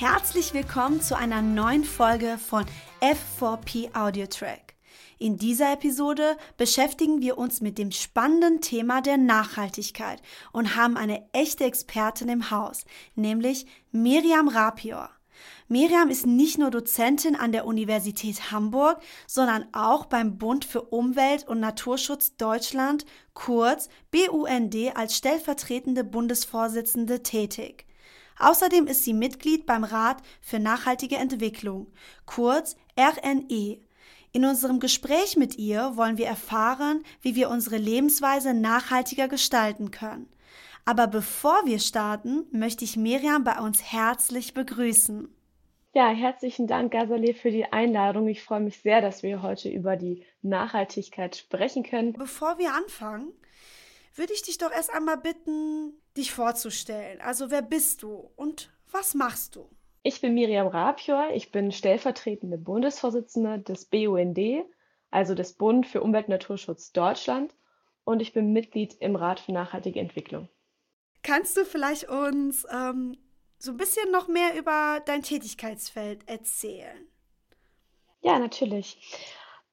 Herzlich willkommen zu einer neuen Folge von F4P Audio Track. In dieser Episode beschäftigen wir uns mit dem spannenden Thema der Nachhaltigkeit und haben eine echte Expertin im Haus, nämlich Miriam Rapior. Miriam ist nicht nur Dozentin an der Universität Hamburg, sondern auch beim Bund für Umwelt und Naturschutz Deutschland, kurz BUND, als stellvertretende Bundesvorsitzende tätig. Außerdem ist sie Mitglied beim Rat für nachhaltige Entwicklung, kurz RNE. In unserem Gespräch mit ihr wollen wir erfahren, wie wir unsere Lebensweise nachhaltiger gestalten können. Aber bevor wir starten, möchte ich Miriam bei uns herzlich begrüßen. Ja, herzlichen Dank, Gazale, für die Einladung. Ich freue mich sehr, dass wir heute über die Nachhaltigkeit sprechen können. Bevor wir anfangen, würde ich dich doch erst einmal bitten, dich vorzustellen. Also wer bist du und was machst du? Ich bin Miriam Rapior, ich bin stellvertretende Bundesvorsitzende des BUND, also des Bund für Umwelt und Naturschutz Deutschland, und ich bin Mitglied im Rat für nachhaltige Entwicklung. Kannst du vielleicht uns ähm, so ein bisschen noch mehr über dein Tätigkeitsfeld erzählen? Ja, natürlich.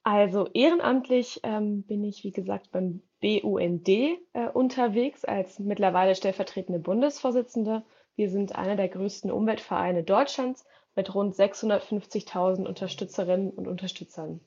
Also ehrenamtlich ähm, bin ich, wie gesagt, beim BUND äh, unterwegs als mittlerweile stellvertretende Bundesvorsitzende. Wir sind einer der größten Umweltvereine Deutschlands mit rund 650.000 Unterstützerinnen und Unterstützern.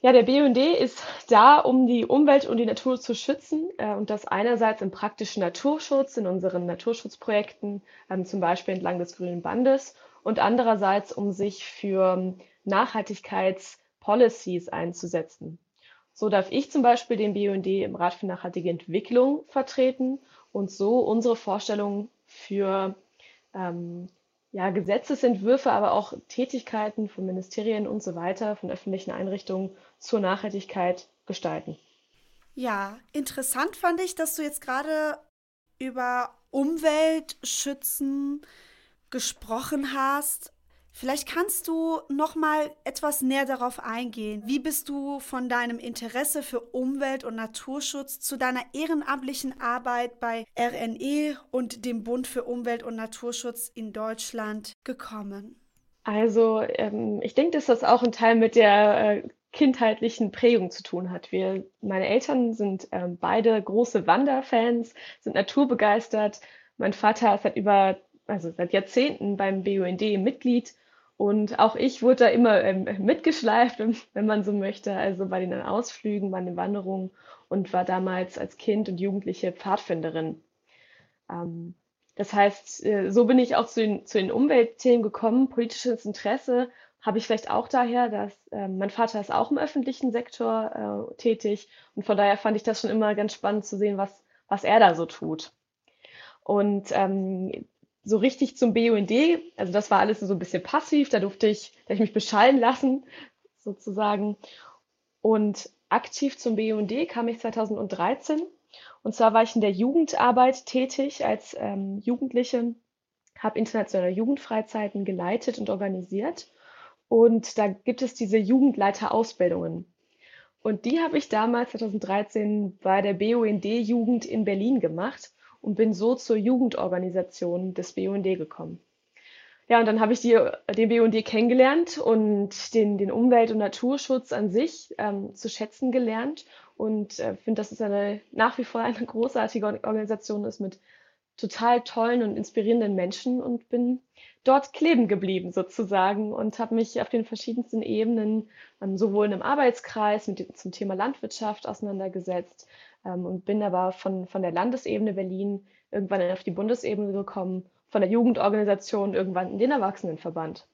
Ja, der BUND ist da, um die Umwelt und die Natur zu schützen äh, und das einerseits im praktischen Naturschutz, in unseren Naturschutzprojekten, ähm, zum Beispiel entlang des Grünen Bandes und andererseits, um sich für Nachhaltigkeits- Policies einzusetzen. So darf ich zum Beispiel den BUND im Rat für nachhaltige Entwicklung vertreten und so unsere Vorstellungen für ähm, ja, Gesetzesentwürfe, aber auch Tätigkeiten von Ministerien und so weiter, von öffentlichen Einrichtungen zur Nachhaltigkeit gestalten. Ja, interessant fand ich, dass du jetzt gerade über Umweltschützen gesprochen hast. Vielleicht kannst du noch mal etwas näher darauf eingehen. Wie bist du von deinem Interesse für Umwelt- und Naturschutz zu deiner ehrenamtlichen Arbeit bei RNE und dem Bund für Umwelt- und Naturschutz in Deutschland gekommen? Also ähm, ich denke, dass das auch ein Teil mit der äh, kindheitlichen Prägung zu tun hat. Wir, meine Eltern sind ähm, beide große Wanderfans, sind naturbegeistert. Mein Vater ist seit über, also seit Jahrzehnten beim BUND Mitglied und auch ich wurde da immer ähm, mitgeschleift, wenn man so möchte, also bei den Ausflügen, bei den Wanderungen und war damals als Kind und Jugendliche Pfadfinderin. Ähm, das heißt, äh, so bin ich auch zu den, zu den Umweltthemen gekommen. Politisches Interesse habe ich vielleicht auch daher, dass äh, mein Vater ist auch im öffentlichen Sektor äh, tätig und von daher fand ich das schon immer ganz spannend zu sehen, was, was er da so tut. Und ähm, so richtig zum BUND, also das war alles so ein bisschen passiv, da durfte ich, da ich mich beschallen lassen, sozusagen. Und aktiv zum BUND kam ich 2013. Und zwar war ich in der Jugendarbeit tätig als ähm, Jugendliche, habe internationale Jugendfreizeiten geleitet und organisiert. Und da gibt es diese Jugendleiterausbildungen. Und die habe ich damals 2013 bei der BUND Jugend in Berlin gemacht und bin so zur Jugendorganisation des BUND gekommen. Ja, und dann habe ich die, den BUND kennengelernt und den, den Umwelt- und Naturschutz an sich ähm, zu schätzen gelernt und äh, finde, dass es eine nach wie vor eine großartige Organisation ist mit total tollen und inspirierenden Menschen und bin dort kleben geblieben sozusagen und habe mich auf den verschiedensten Ebenen ähm, sowohl einem Arbeitskreis mit zum Thema Landwirtschaft auseinandergesetzt, ähm, und bin aber von, von der Landesebene Berlin irgendwann auf die Bundesebene gekommen, von der Jugendorganisation irgendwann in den Erwachsenenverband.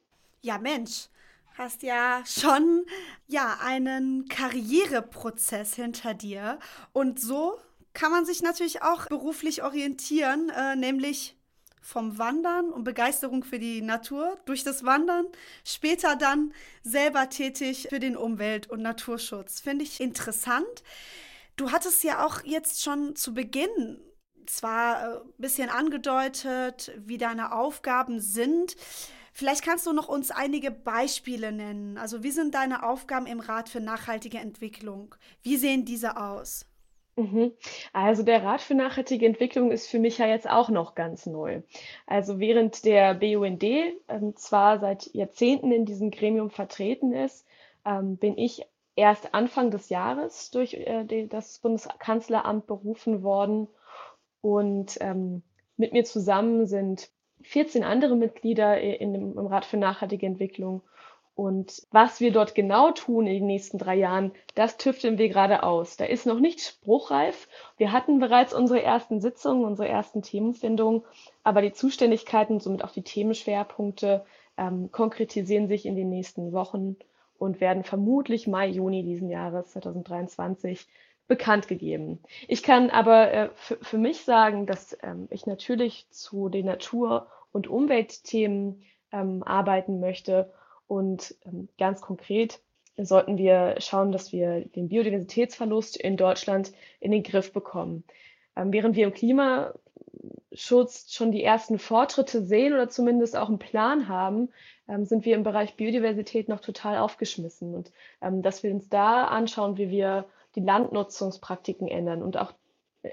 Ja, Mensch, hast ja schon ja einen Karriereprozess hinter dir und so kann man sich natürlich auch beruflich orientieren, äh, nämlich vom Wandern und Begeisterung für die Natur durch das Wandern, später dann selber tätig für den Umwelt- und Naturschutz. Finde ich interessant. Du hattest ja auch jetzt schon zu Beginn zwar ein äh, bisschen angedeutet, wie deine Aufgaben sind. Vielleicht kannst du noch uns einige Beispiele nennen. Also wie sind deine Aufgaben im Rat für nachhaltige Entwicklung? Wie sehen diese aus? Mhm. Also der Rat für nachhaltige Entwicklung ist für mich ja jetzt auch noch ganz neu. Also während der BUND ähm, zwar seit Jahrzehnten in diesem Gremium vertreten ist, ähm, bin ich erst Anfang des Jahres durch äh, das Bundeskanzleramt berufen worden und ähm, mit mir zusammen sind 14 andere Mitglieder in dem, im Rat für nachhaltige Entwicklung und was wir dort genau tun in den nächsten drei Jahren, das tüfteln wir gerade aus. Da ist noch nicht spruchreif. Wir hatten bereits unsere ersten Sitzungen, unsere ersten Themenfindungen, aber die Zuständigkeiten, somit auch die Themenschwerpunkte, ähm, konkretisieren sich in den nächsten Wochen und werden vermutlich Mai, Juni diesen Jahres 2023 bekannt gegeben. Ich kann aber äh, für mich sagen, dass ähm, ich natürlich zu den Natur- und Umweltthemen ähm, arbeiten möchte und ähm, ganz konkret sollten wir schauen, dass wir den Biodiversitätsverlust in Deutschland in den Griff bekommen. Ähm, während wir im Klimaschutz schon die ersten Fortschritte sehen oder zumindest auch einen Plan haben, ähm, sind wir im Bereich Biodiversität noch total aufgeschmissen. Und ähm, dass wir uns da anschauen, wie wir die Landnutzungspraktiken ändern und auch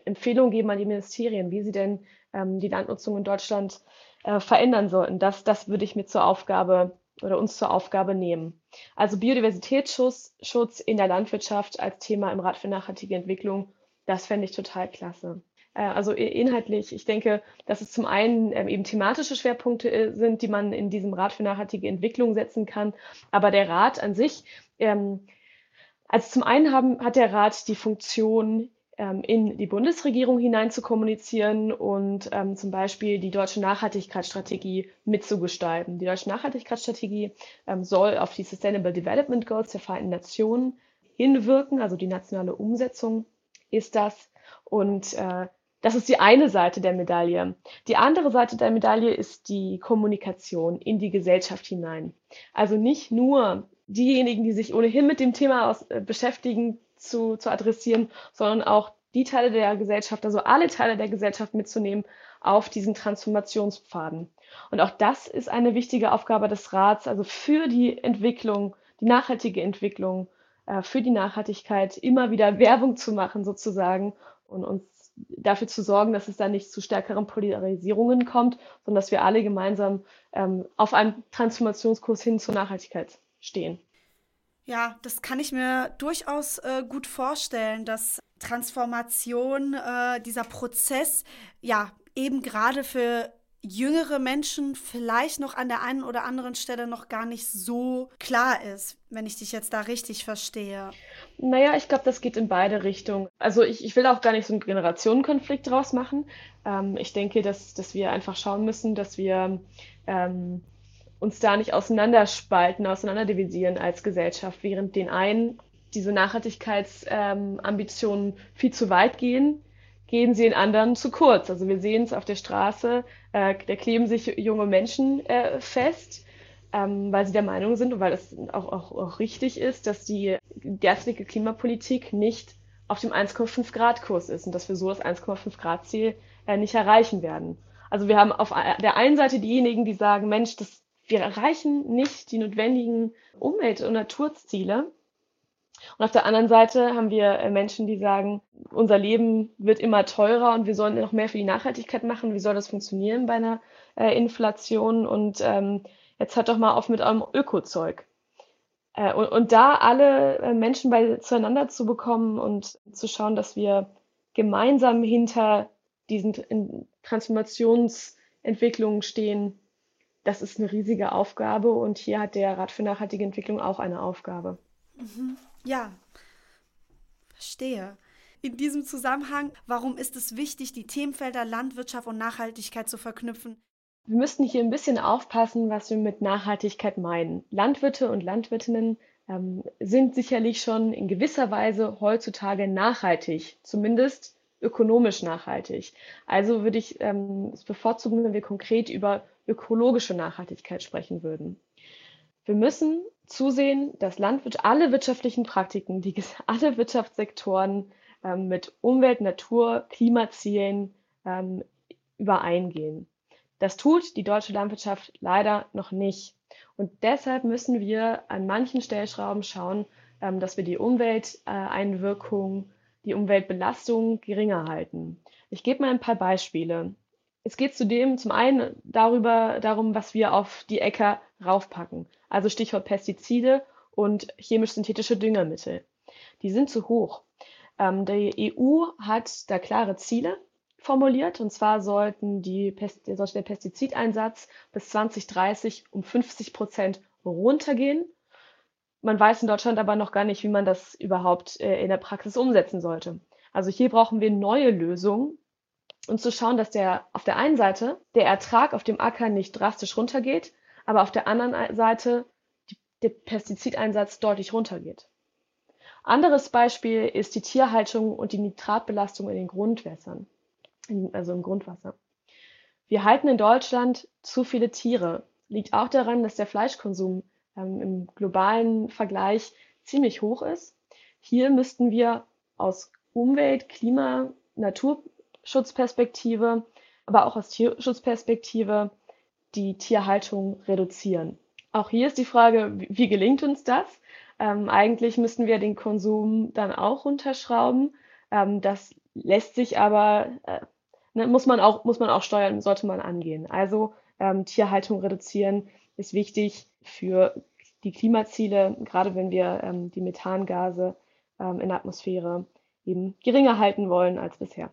Empfehlungen geben an die Ministerien, wie sie denn ähm, die Landnutzung in Deutschland äh, verändern sollten. Das, das würde ich mir zur Aufgabe oder uns zur Aufgabe nehmen. Also Biodiversitätsschutz Schutz in der Landwirtschaft als Thema im Rat für nachhaltige Entwicklung, das fände ich total klasse. Äh, also inhaltlich, ich denke, dass es zum einen ähm, eben thematische Schwerpunkte äh, sind, die man in diesem Rat für nachhaltige Entwicklung setzen kann. Aber der Rat an sich, ähm, also zum einen haben, hat der Rat die Funktion, ähm, in die Bundesregierung hinein zu kommunizieren und ähm, zum Beispiel die deutsche Nachhaltigkeitsstrategie mitzugestalten. Die deutsche Nachhaltigkeitsstrategie ähm, soll auf die Sustainable Development Goals der Vereinten Nationen hinwirken, also die nationale Umsetzung ist das. Und äh, das ist die eine Seite der Medaille. Die andere Seite der Medaille ist die Kommunikation in die Gesellschaft hinein. Also nicht nur diejenigen, die sich ohnehin mit dem Thema aus, äh, beschäftigen, zu, zu adressieren, sondern auch die Teile der Gesellschaft, also alle Teile der Gesellschaft mitzunehmen auf diesen Transformationspfaden. Und auch das ist eine wichtige Aufgabe des Rats, also für die Entwicklung, die nachhaltige Entwicklung, äh, für die Nachhaltigkeit immer wieder Werbung zu machen sozusagen und uns dafür zu sorgen, dass es da nicht zu stärkeren Polarisierungen kommt, sondern dass wir alle gemeinsam ähm, auf einem Transformationskurs hin zur Nachhaltigkeit stehen. Ja, das kann ich mir durchaus äh, gut vorstellen, dass Transformation, äh, dieser Prozess, ja, eben gerade für jüngere Menschen vielleicht noch an der einen oder anderen Stelle noch gar nicht so klar ist, wenn ich dich jetzt da richtig verstehe. Naja, ich glaube, das geht in beide Richtungen. Also ich, ich will auch gar nicht so einen Generationenkonflikt draus machen. Ähm, ich denke, dass, dass wir einfach schauen müssen, dass wir ähm, uns da nicht auseinanderspalten, auseinanderdivisieren als Gesellschaft, während den einen diese Nachhaltigkeitsambitionen ähm, viel zu weit gehen, gehen sie den anderen zu kurz. Also wir sehen es auf der Straße, äh, da kleben sich junge Menschen äh, fest, ähm, weil sie der Meinung sind und weil es auch, auch, auch richtig ist, dass die derzeitige Klimapolitik nicht auf dem 1,5 Grad Kurs ist und dass wir so das 1,5 Grad Ziel äh, nicht erreichen werden. Also wir haben auf der einen Seite diejenigen, die sagen, Mensch, das wir erreichen nicht die notwendigen Umwelt- und Naturziele. Und auf der anderen Seite haben wir äh, Menschen, die sagen, unser Leben wird immer teurer und wir sollen noch mehr für die Nachhaltigkeit machen. Wie soll das funktionieren bei einer äh, Inflation? Und ähm, jetzt hört doch mal auf mit eurem Ökozeug. Äh, und, und, da alle äh, Menschen bei, zueinander zu bekommen und zu schauen, dass wir gemeinsam hinter diesen Transformationsentwicklungen stehen, das ist eine riesige Aufgabe und hier hat der Rat für nachhaltige Entwicklung auch eine Aufgabe. Mhm. Ja, verstehe. In diesem Zusammenhang, warum ist es wichtig, die Themenfelder Landwirtschaft und Nachhaltigkeit zu verknüpfen? Wir müssten hier ein bisschen aufpassen, was wir mit Nachhaltigkeit meinen. Landwirte und Landwirtinnen ähm, sind sicherlich schon in gewisser Weise heutzutage nachhaltig, zumindest ökonomisch nachhaltig. Also würde ich ähm, es bevorzugen, wenn wir konkret über ökologische Nachhaltigkeit sprechen würden. Wir müssen zusehen, dass Landwirt alle wirtschaftlichen Praktiken, die alle Wirtschaftssektoren ähm, mit Umwelt, Natur, Klimazielen ähm, übereingehen. Das tut die deutsche Landwirtschaft leider noch nicht. Und deshalb müssen wir an manchen Stellschrauben schauen, ähm, dass wir die Umwelteinwirkung die Umweltbelastung geringer halten. Ich gebe mal ein paar Beispiele. Es geht zudem zum einen darüber, darum, was wir auf die Äcker raufpacken. Also Stichwort Pestizide und chemisch-synthetische Düngermittel. Die sind zu hoch. Ähm, die EU hat da klare Ziele formuliert. Und zwar sollten die, sollte der Pestizideinsatz bis 2030 um 50 Prozent runtergehen. Man weiß in Deutschland aber noch gar nicht, wie man das überhaupt äh, in der Praxis umsetzen sollte. Also hier brauchen wir neue Lösungen, und zu schauen, dass der auf der einen Seite der Ertrag auf dem Acker nicht drastisch runtergeht, aber auf der anderen Seite der Pestizideinsatz deutlich runtergeht. Anderes Beispiel ist die Tierhaltung und die Nitratbelastung in den Grundwässern, also im Grundwasser. Wir halten in Deutschland zu viele Tiere. Liegt auch daran, dass der Fleischkonsum ähm, im globalen Vergleich ziemlich hoch ist. Hier müssten wir aus Umwelt, Klima, Natur Schutzperspektive, aber auch aus Tierschutzperspektive die Tierhaltung reduzieren. Auch hier ist die Frage, wie gelingt uns das? Ähm, eigentlich müssten wir den Konsum dann auch runterschrauben. Ähm, das lässt sich aber, äh, ne, muss, man auch, muss man auch steuern, sollte man angehen. Also ähm, Tierhaltung reduzieren ist wichtig für die Klimaziele, gerade wenn wir ähm, die Methangase ähm, in der Atmosphäre eben geringer halten wollen als bisher.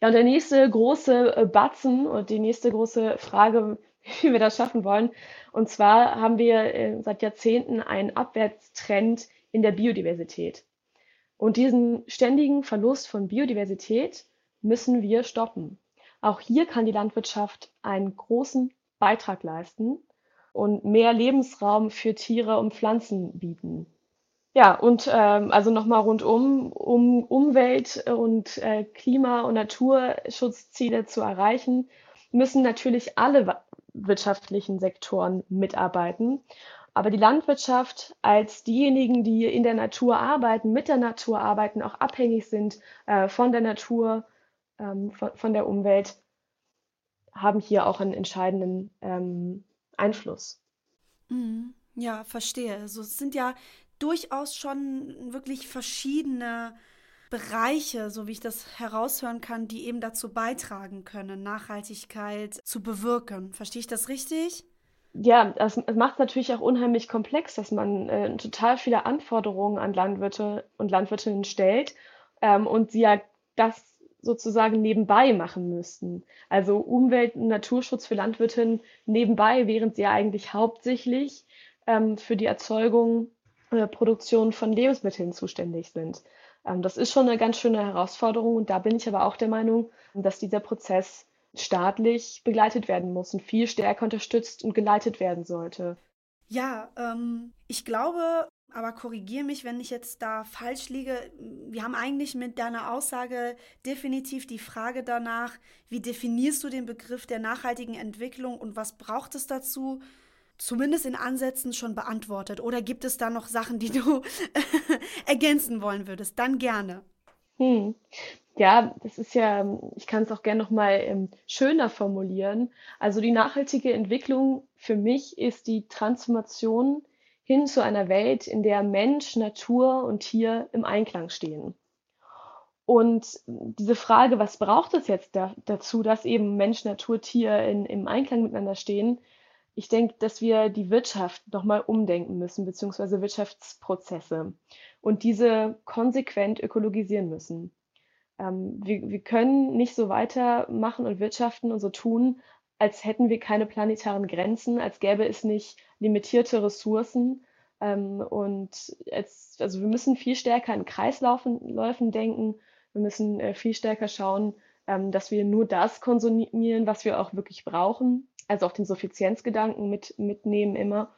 Ja, und der nächste große äh, Batzen und die nächste große Frage, wie wir das schaffen wollen. Und zwar haben wir äh, seit Jahrzehnten einen Abwärtstrend in der Biodiversität. Und diesen ständigen Verlust von Biodiversität müssen wir stoppen. Auch hier kann die Landwirtschaft einen großen Beitrag leisten und mehr Lebensraum für Tiere und Pflanzen bieten. Ja, und ähm, also nochmal rundum, um Umwelt- und äh, Klima- und Naturschutzziele zu erreichen, müssen natürlich alle wirtschaftlichen Sektoren mitarbeiten. Aber die Landwirtschaft als diejenigen, die in der Natur arbeiten, mit der Natur arbeiten, auch abhängig sind äh, von der Natur, ähm, von, von, der Umwelt, haben hier auch einen entscheidenden ähm, Einfluss. Mhm. Ja, verstehe. Also es sind ja durchaus schon wirklich verschiedene Bereiche, so wie ich das heraushören kann, die eben dazu beitragen können, Nachhaltigkeit zu bewirken. Verstehe ich das richtig? Ja, das, macht es natürlich auch unheimlich komplex, dass man äh, total viele Anforderungen an Landwirte und Landwirtinnen stellt ähm, und sie ja das sozusagen nebenbei machen müssten. Also Umwelt- und Naturschutz für Landwirtinnen nebenbei, während sie ja eigentlich hauptsächlich ähm, für die Erzeugung äh, Produktion von Lebensmitteln zuständig sind. Ähm, das ist schon eine ganz schöne Herausforderung und da bin ich aber auch der Meinung, dass dieser Prozess staatlich begleitet werden muss und viel stärker unterstützt und geleitet werden sollte. Ja, ähm, ich glaube, aber korrigiere mich, wenn ich jetzt da falsch liege. Wir haben eigentlich mit deiner Aussage definitiv die Frage danach, wie definierst du den Begriff der nachhaltigen Entwicklung und was braucht es dazu? Zumindest in Ansätzen schon beantwortet? Oder gibt es da noch Sachen, die du ergänzen wollen würdest? Dann gerne. Hm. Ja, das ist ja, ich kann es auch gerne nochmal ähm, schöner formulieren. Also die nachhaltige Entwicklung für mich ist die Transformation hin zu einer Welt, in der Mensch, Natur und Tier im Einklang stehen. Und diese Frage, was braucht es jetzt da, dazu, dass eben Mensch, Natur, Tier in, im Einklang miteinander stehen, ich denke, dass wir die Wirtschaft nochmal umdenken müssen, beziehungsweise Wirtschaftsprozesse und diese konsequent ökologisieren müssen. Ähm, wir, wir können nicht so weitermachen und wirtschaften und so tun, als hätten wir keine planetaren Grenzen, als gäbe es nicht limitierte Ressourcen. Ähm, und als, also wir müssen viel stärker in Kreislaufen denken. Wir müssen äh, viel stärker schauen, ähm, dass wir nur das konsumieren, was wir auch wirklich brauchen also auch den Suffizienzgedanken mit, mitnehmen immer.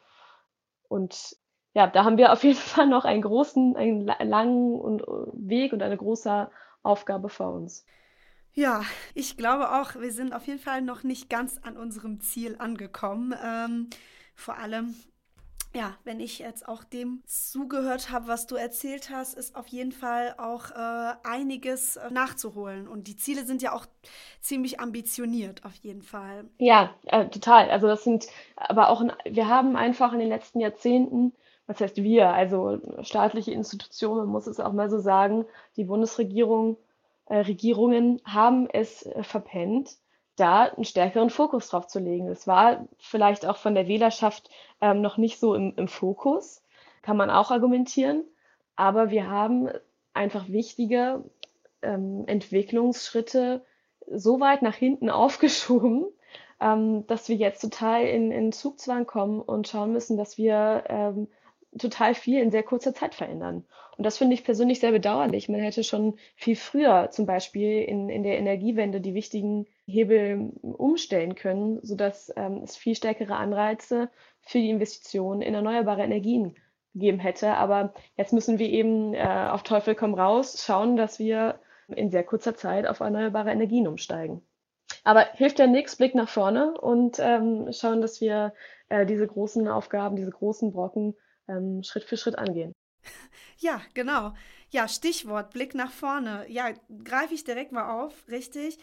Und ja, da haben wir auf jeden Fall noch einen großen, einen langen äh, Weg und eine große Aufgabe vor uns. Ja, ich glaube auch, wir sind auf jeden Fall noch nicht ganz an unserem Ziel angekommen. Ähm, vor allem ja, wenn ich jetzt auch dem zugehört habe, was du erzählt hast, ist auf jeden Fall auch äh, einiges äh, nachzuholen. Und die Ziele sind ja auch ziemlich ambitioniert, auf jeden Fall. Ja, äh, total. Also das sind aber auch, wir haben einfach in den letzten Jahrzehnten was heißt wir, also staatliche Institutionen, man muss es auch mal so sagen, die Bundesregierung, äh, Regierungen haben es äh, verpennt, da einen stärkeren Fokus drauf zu legen. Es war vielleicht auch von der Wählerschaft ähm, noch nicht so im, im Fokus, kann man auch argumentieren, aber wir haben einfach wichtige ähm, Entwicklungsschritte so weit nach hinten aufgeschoben, ähm, dass wir jetzt total in, in Zugzwang kommen und schauen müssen, dass wir ähm, total viel in sehr kurzer Zeit verändern. Und das finde ich persönlich sehr bedauerlich. Man hätte schon viel früher zum Beispiel in, in der Energiewende die wichtigen Hebel umstellen können, sodass ähm, es viel stärkere Anreize für die Investitionen in erneuerbare Energien gegeben hätte. Aber jetzt müssen wir eben äh, auf Teufel komm raus schauen, dass wir in sehr kurzer Zeit auf erneuerbare Energien umsteigen. Aber hilft ja nichts, Blick nach vorne und ähm, schauen, dass wir äh, diese großen Aufgaben, diese großen Brocken ähm, Schritt für Schritt angehen. Ja, genau. Ja, Stichwort Blick nach vorne. Ja, greife ich direkt mal auf, richtig.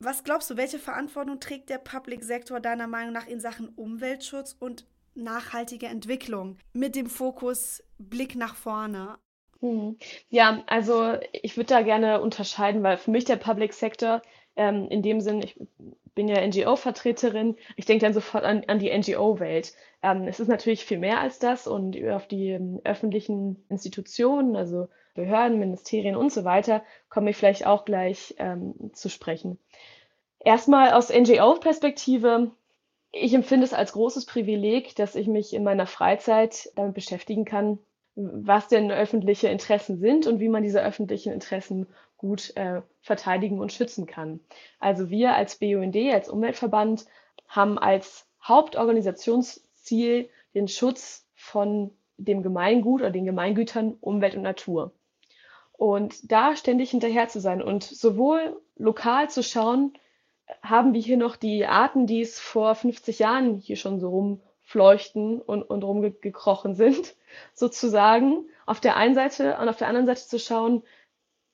Was glaubst du, welche Verantwortung trägt der Public Sektor deiner Meinung nach in Sachen Umweltschutz und nachhaltige Entwicklung mit dem Fokus Blick nach vorne? Hm. Ja, also ich würde da gerne unterscheiden, weil für mich der Public Sector ähm, in dem Sinn, ich bin ja NGO-Vertreterin, ich denke dann sofort an, an die NGO-Welt. Ähm, es ist natürlich viel mehr als das und auf die ähm, öffentlichen Institutionen, also Behörden, Ministerien und so weiter, komme ich vielleicht auch gleich ähm, zu sprechen. Erstmal aus NGO-Perspektive ich empfinde es als großes Privileg, dass ich mich in meiner Freizeit damit beschäftigen kann, was denn öffentliche Interessen sind und wie man diese öffentlichen Interessen gut äh, verteidigen und schützen kann. Also wir als BUND, als Umweltverband, haben als Hauptorganisationsziel den Schutz von dem Gemeingut oder den Gemeingütern Umwelt und Natur. Und da ständig hinterher zu sein und sowohl lokal zu schauen, haben wir hier noch die Arten, die es vor 50 Jahren hier schon so rumfleuchten und, und rumgekrochen sind, sozusagen. Auf der einen Seite und auf der anderen Seite zu schauen,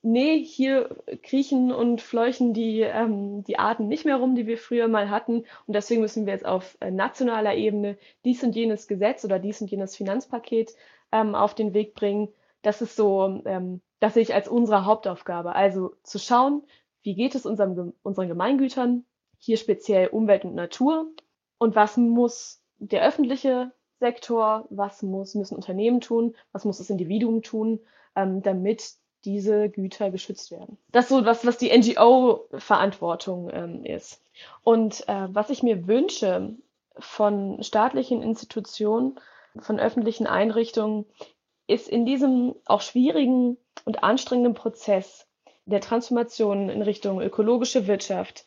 nee, hier kriechen und fleuchen die, ähm, die Arten nicht mehr rum, die wir früher mal hatten. Und deswegen müssen wir jetzt auf äh, nationaler Ebene dies und jenes Gesetz oder dies und jenes Finanzpaket ähm, auf den Weg bringen. Das ist so, ähm, das sehe ich als unsere Hauptaufgabe. Also zu schauen, wie geht es unserem, unseren Gemeingütern, hier speziell Umwelt und Natur und was muss der öffentliche Sektor, was muss, müssen Unternehmen tun, was muss das Individuum tun, ähm, damit diese Güter geschützt werden. Das ist so was, was die NGO-Verantwortung ähm, ist. Und äh, was ich mir wünsche von staatlichen Institutionen, von öffentlichen Einrichtungen, ist in diesem auch schwierigen und anstrengenden Prozess der Transformation in Richtung ökologische Wirtschaft,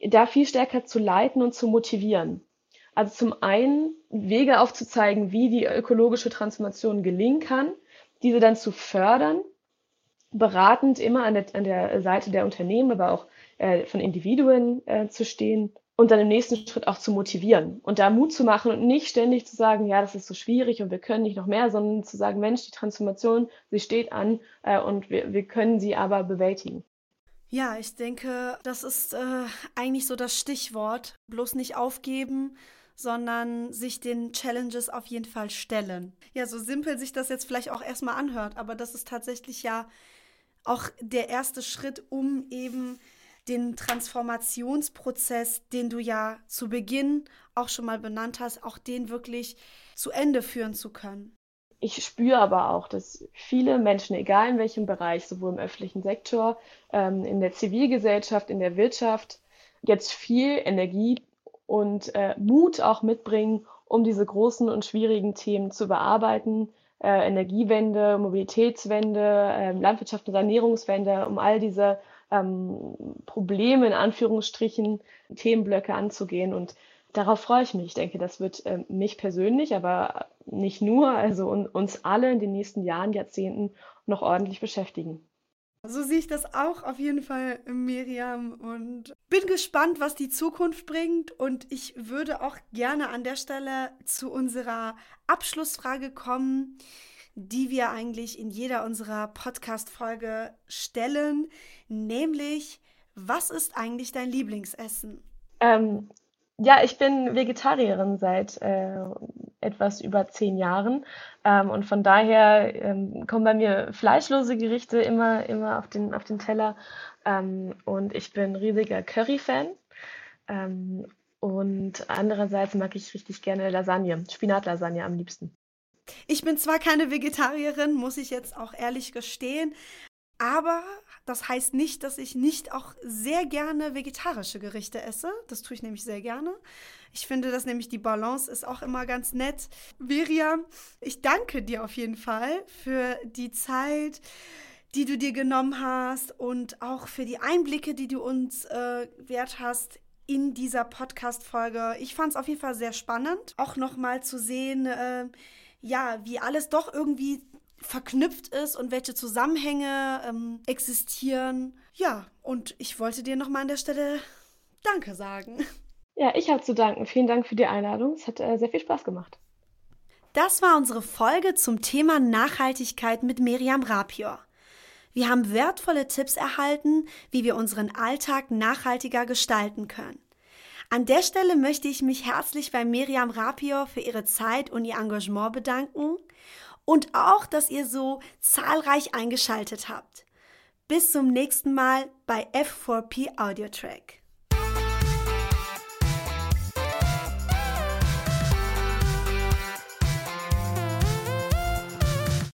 da viel stärker zu leiten und zu motivieren. Also zum einen Wege aufzuzeigen, wie die ökologische Transformation gelingen kann, diese dann zu fördern, beratend immer an der, an der Seite der Unternehmen, aber auch äh, von Individuen äh, zu stehen und dann im nächsten Schritt auch zu motivieren und da Mut zu machen und nicht ständig zu sagen, ja, das ist so schwierig und wir können nicht noch mehr, sondern zu sagen, Mensch, die Transformation, sie steht an äh, und wir, wir können sie aber bewältigen. Ja, ich denke, das ist äh, eigentlich so das Stichwort. Bloß nicht aufgeben, sondern sich den Challenges auf jeden Fall stellen. Ja, so simpel sich das jetzt vielleicht auch erstmal anhört, aber das ist tatsächlich ja auch der erste Schritt, um eben den Transformationsprozess, den du ja zu Beginn auch schon mal benannt hast, auch den wirklich zu Ende führen zu können. Ich spüre aber auch, dass viele Menschen, egal in welchem Bereich, sowohl im öffentlichen Sektor, ähm, in der Zivilgesellschaft, in der Wirtschaft, jetzt viel Energie und äh, Mut auch mitbringen, um diese großen und schwierigen Themen zu bearbeiten. Äh, Energiewende, Mobilitätswende, äh, Landwirtschaft und Ernährungswende, um all diese ähm, Probleme in Anführungsstrichen, Themenblöcke anzugehen. Und darauf freue ich mich. Ich denke, das wird äh, mich persönlich, aber nicht nur, also un uns alle in den nächsten Jahren, Jahrzehnten noch ordentlich beschäftigen. So sehe ich das auch auf jeden Fall, Miriam. Und bin gespannt, was die Zukunft bringt. Und ich würde auch gerne an der Stelle zu unserer Abschlussfrage kommen die wir eigentlich in jeder unserer Podcast-Folge stellen, nämlich, was ist eigentlich dein Lieblingsessen? Ähm, ja, ich bin Vegetarierin seit äh, etwas über zehn Jahren. Ähm, und von daher ähm, kommen bei mir fleischlose Gerichte immer, immer auf den, auf den Teller. Ähm, und ich bin riesiger Curry-Fan. Ähm, und andererseits mag ich richtig gerne Lasagne, Spinatlasagne am liebsten. Ich bin zwar keine Vegetarierin, muss ich jetzt auch ehrlich gestehen, aber das heißt nicht, dass ich nicht auch sehr gerne vegetarische Gerichte esse. Das tue ich nämlich sehr gerne. Ich finde, dass nämlich die Balance ist auch immer ganz nett. Miriam, ich danke dir auf jeden Fall für die Zeit, die du dir genommen hast und auch für die Einblicke, die du uns äh, wert hast in dieser Podcast-Folge. Ich fand es auf jeden Fall sehr spannend, auch nochmal zu sehen, äh, ja, wie alles doch irgendwie verknüpft ist und welche Zusammenhänge ähm, existieren. Ja, und ich wollte dir nochmal an der Stelle Danke sagen. Ja, ich habe zu danken. Vielen Dank für die Einladung. Es hat äh, sehr viel Spaß gemacht. Das war unsere Folge zum Thema Nachhaltigkeit mit Miriam Rapior. Wir haben wertvolle Tipps erhalten, wie wir unseren Alltag nachhaltiger gestalten können. An der Stelle möchte ich mich herzlich bei Miriam Rapior für ihre Zeit und ihr Engagement bedanken und auch, dass ihr so zahlreich eingeschaltet habt. Bis zum nächsten Mal bei F4P Audio Track.